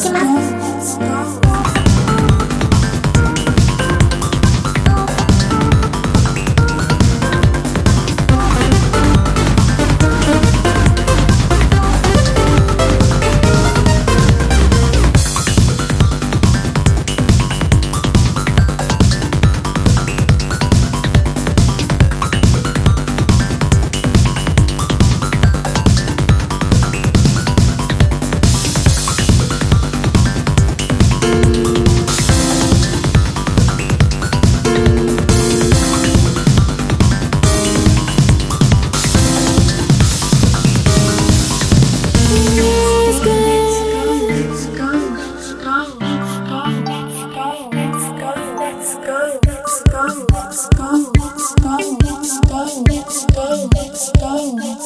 します。go, go, go, go, go.